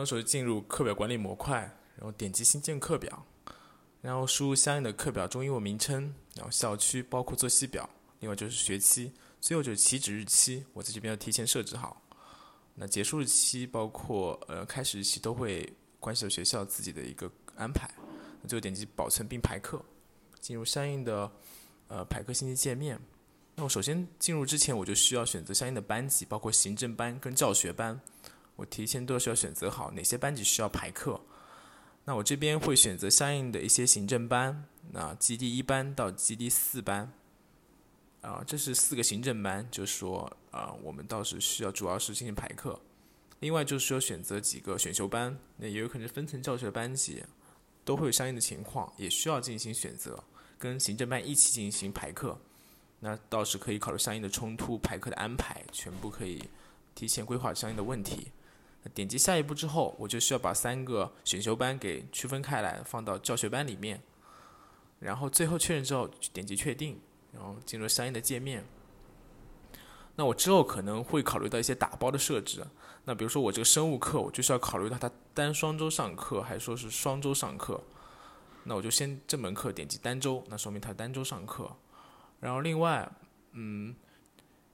那时候进入课表管理模块，然后点击新建课表，然后输入相应的课表中英文名称，然后校区，包括作息表，另外就是学期，最后就是起止日期，我在这边要提前设置好。那结束日期包括呃开始日期都会关系到学校自己的一个安排。那最后点击保存并排课，进入相应的呃排课信息界面。那我首先进入之前，我就需要选择相应的班级，包括行政班跟教学班。我提前都需要选择好哪些班级需要排课。那我这边会选择相应的一些行政班，那基地一班到基地四班，啊，这是四个行政班，就是说啊，我们到时需要主要是进行排课。另外就是说选择几个选修班，那也有可能分层教学班级，都会有相应的情况，也需要进行选择，跟行政班一起进行排课。那到时可以考虑相应的冲突排课的安排，全部可以提前规划相应的问题。点击下一步之后，我就需要把三个选修班给区分开来，放到教学班里面。然后最后确认之后，点击确定，然后进入相应的界面。那我之后可能会考虑到一些打包的设置。那比如说我这个生物课，我就需要考虑到它单双周上课，还是说是双周上课。那我就先这门课点击单周，那说明它单周上课。然后另外，嗯。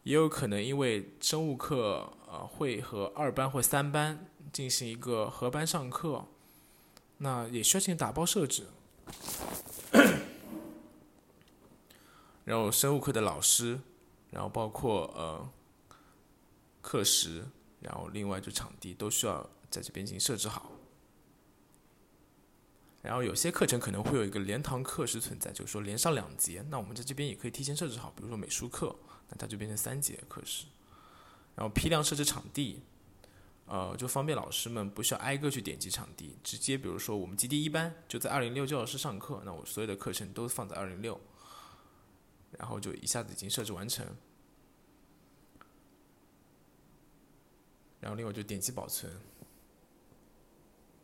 也有可能因为生物课呃会和二班或三班进行一个合班上课，那也需要进行打包设置。然后生物课的老师，然后包括呃课时，然后另外就场地都需要在这边进行设置好。然后有些课程可能会有一个连堂课时存在，就是说连上两节，那我们在这边也可以提前设置好，比如说美术课。那它就变成三节课时，然后批量设置场地，呃，就方便老师们不需要挨个去点击场地，直接比如说我们基地一班就在二零六教室上课，那我所有的课程都放在二零六，然后就一下子已经设置完成，然后另外就点击保存。